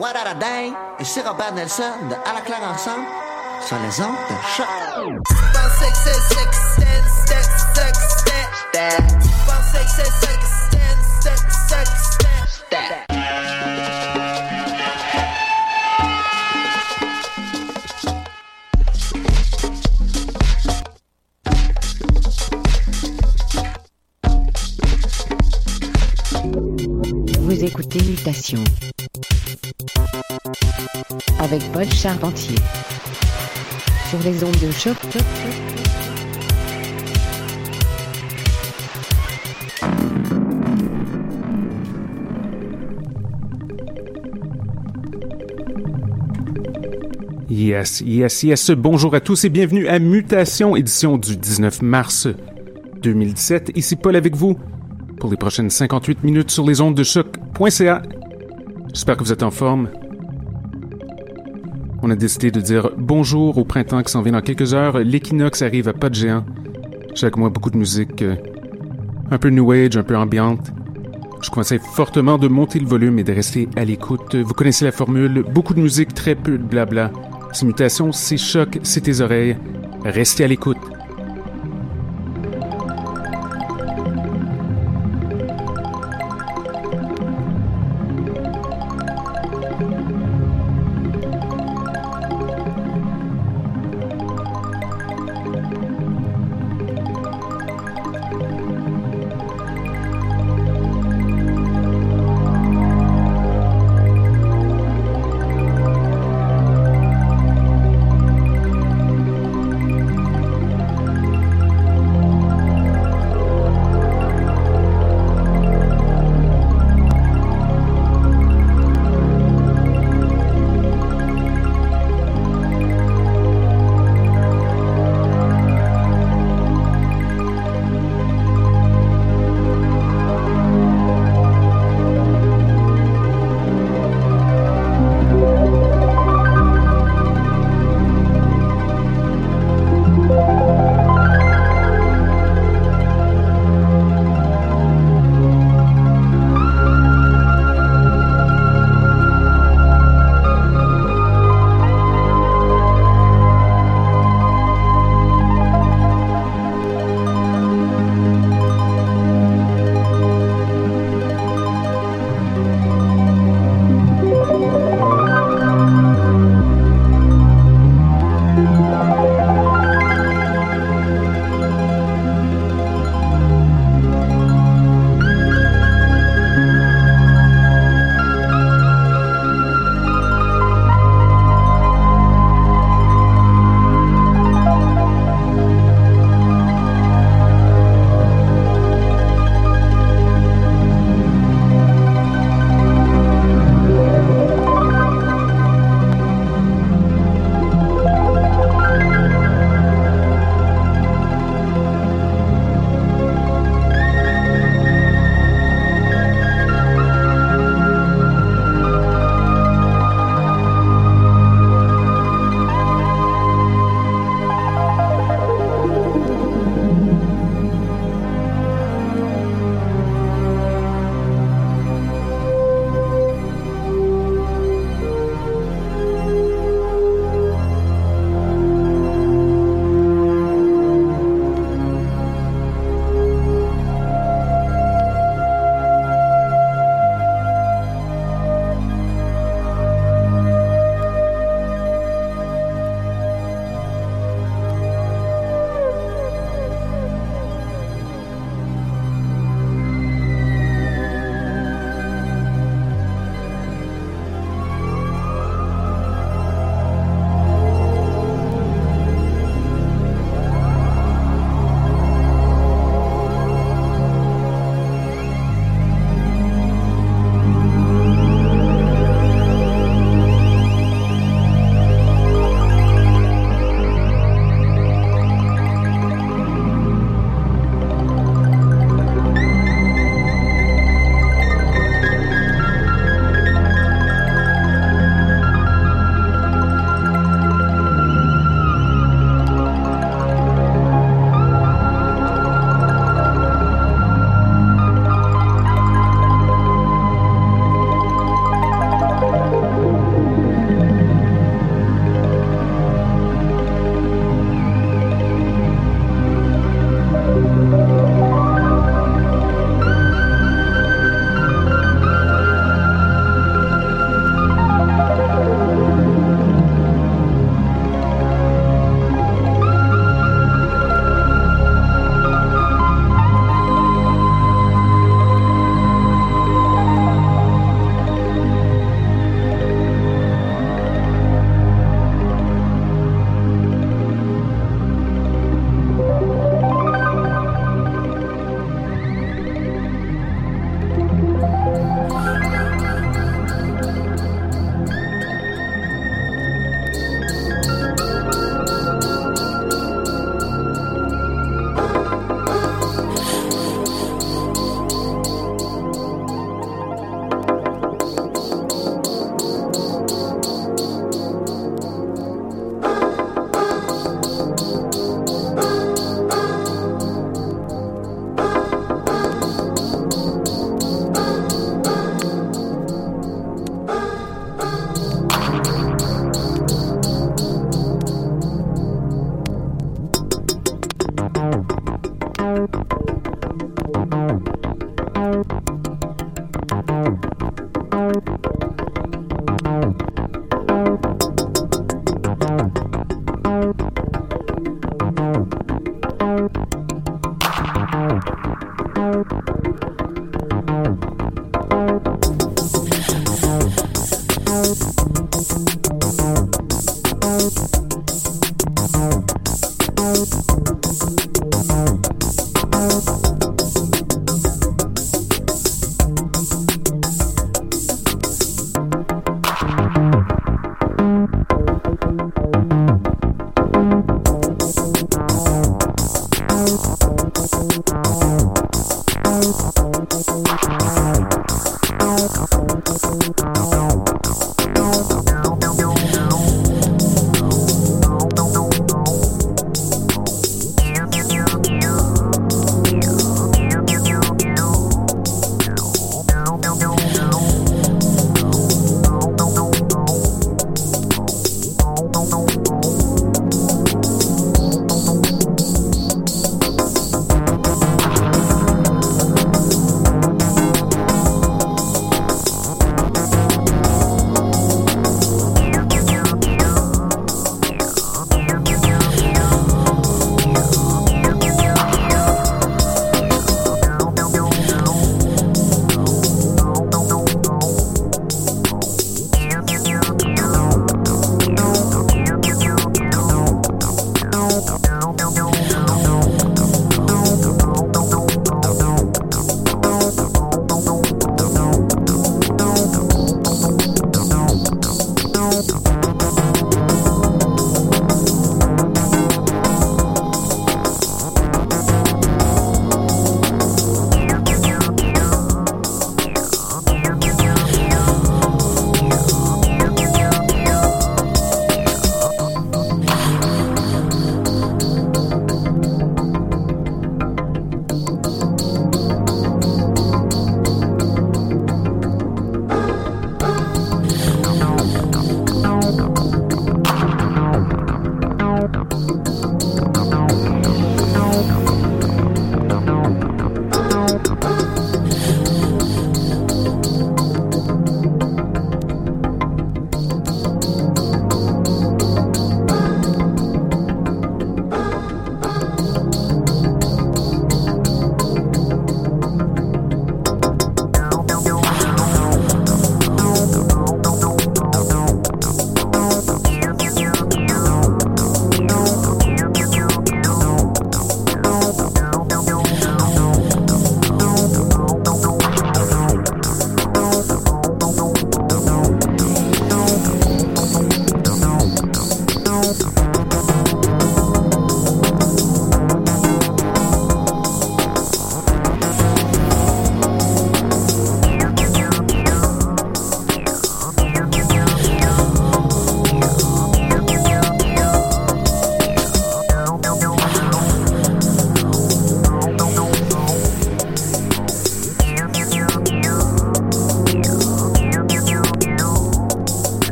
What a dang! Ici Robert Nelson de À la claire ensemble sur les ondes de choc. Vous écoutez Mutation avec Paul Charpentier sur les ondes de choc. Yes, yes, yes. Bonjour à tous et bienvenue à Mutation, édition du 19 mars 2017. Ici Paul avec vous pour les prochaines 58 minutes sur les ondes de choc.ca. J'espère que vous êtes en forme. On a décidé de dire bonjour au printemps qui s'en vient dans quelques heures. L'équinoxe arrive à pas de géant. J'ai avec moi beaucoup de musique, euh, un peu new age, un peu ambiante. Je conseille fortement de monter le volume et de rester à l'écoute. Vous connaissez la formule, beaucoup de musique, très peu de blabla. C'est mutation, c'est choc, c'est tes oreilles. Restez à l'écoute.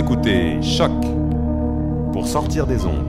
écoutez Choc pour sortir des ondes.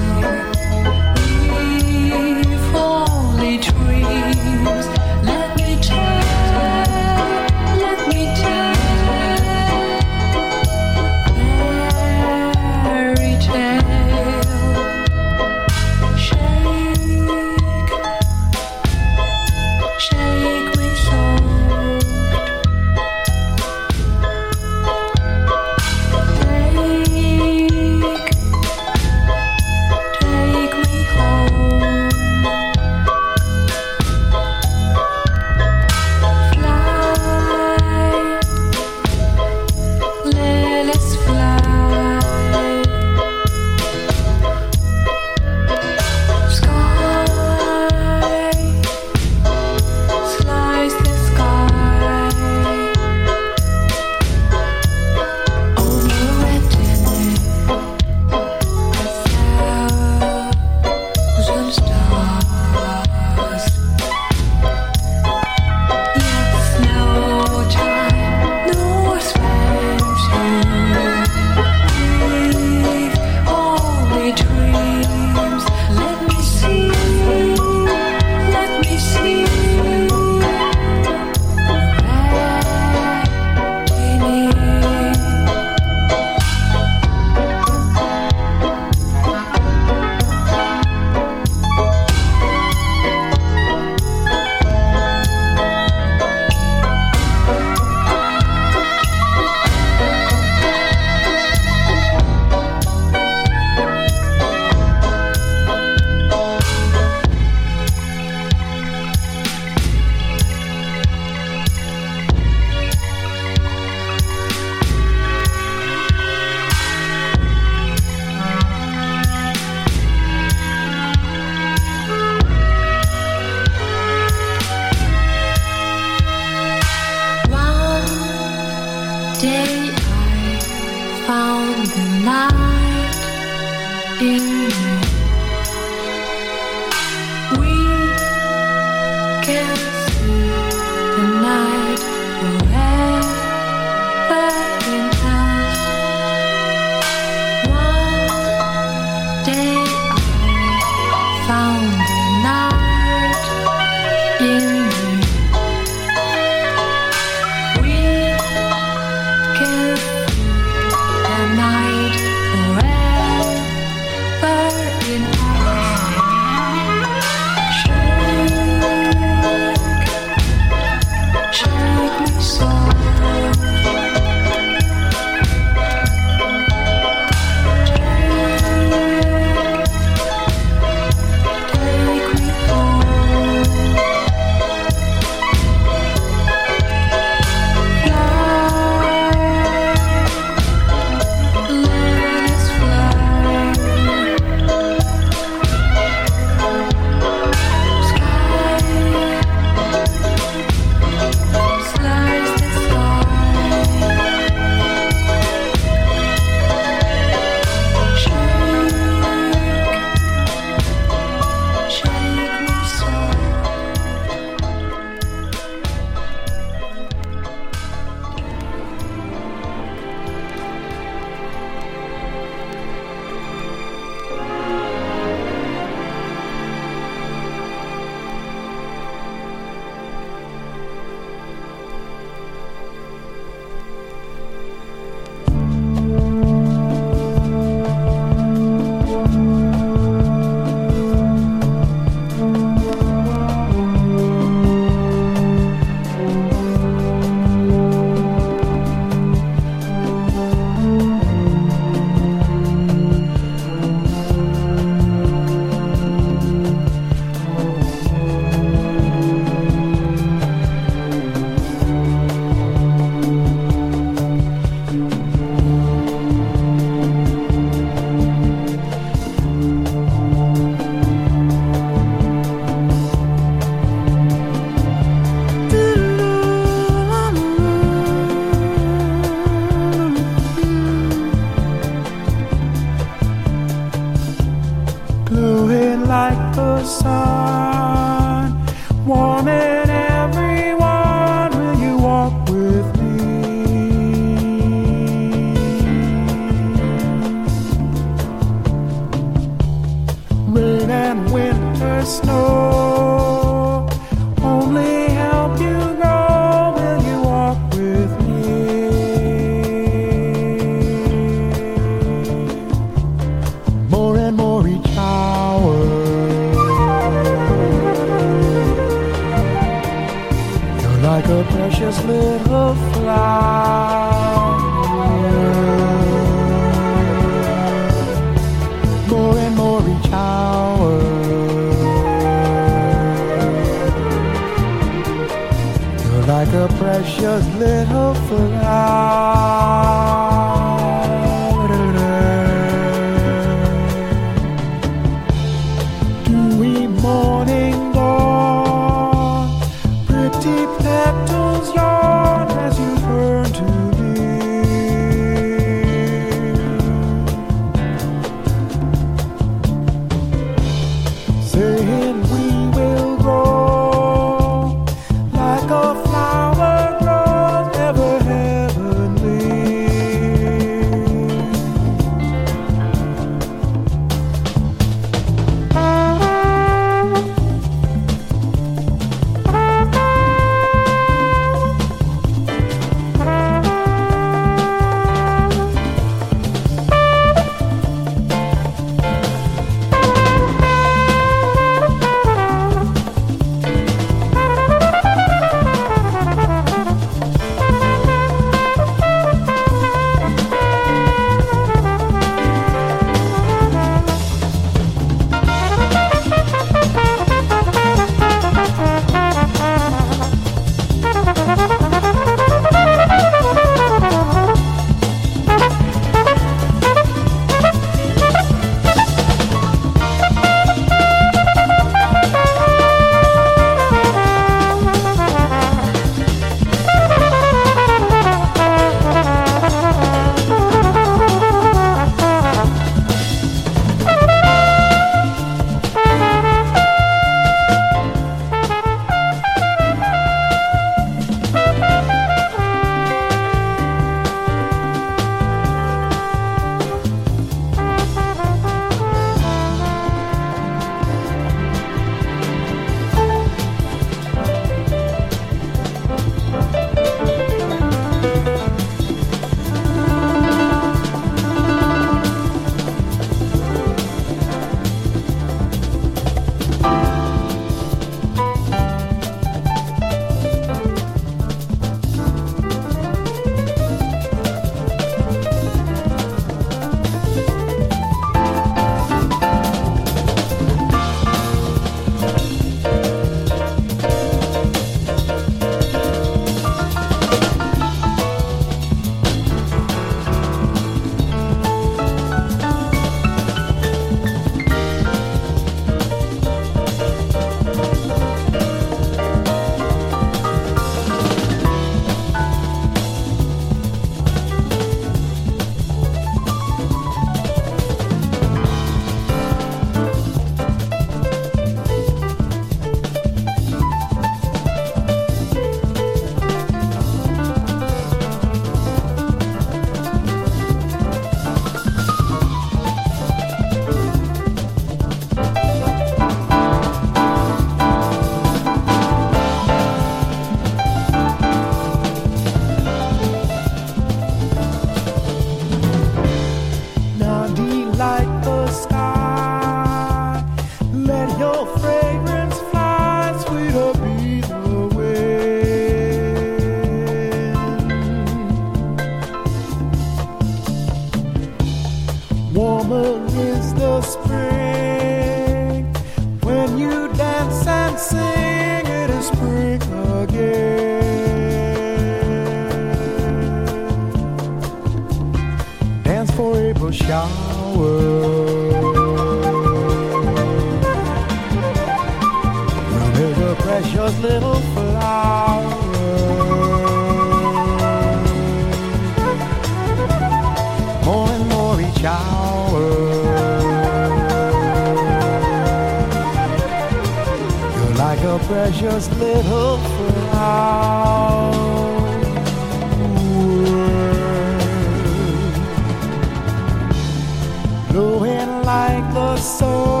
Blowing like the sun,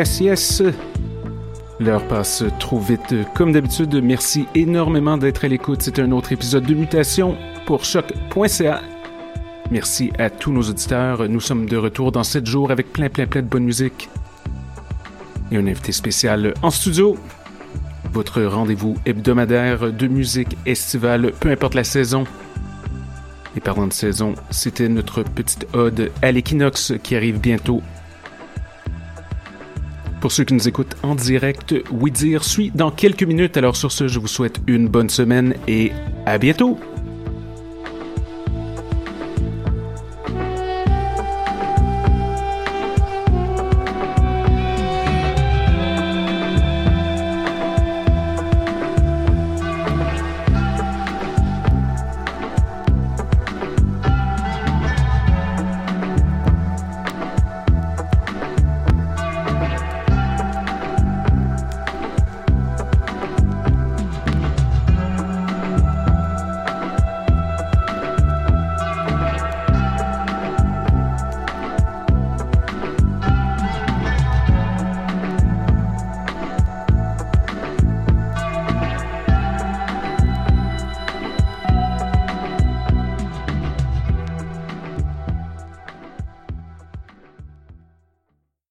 Yes. L'heure passe trop vite. Comme d'habitude, merci énormément d'être à l'écoute. C'est un autre épisode de Mutation pour choc.ca. Merci à tous nos auditeurs. Nous sommes de retour dans 7 jours avec plein, plein, plein de bonne musique. Et un invité spécial en studio. Votre rendez-vous hebdomadaire de musique estivale, peu importe la saison. Et parlant de saison, c'était notre petite ode à l'équinoxe qui arrive bientôt pour ceux qui nous écoutent en direct, Oui Dire suit dans quelques minutes. Alors sur ce, je vous souhaite une bonne semaine et à bientôt!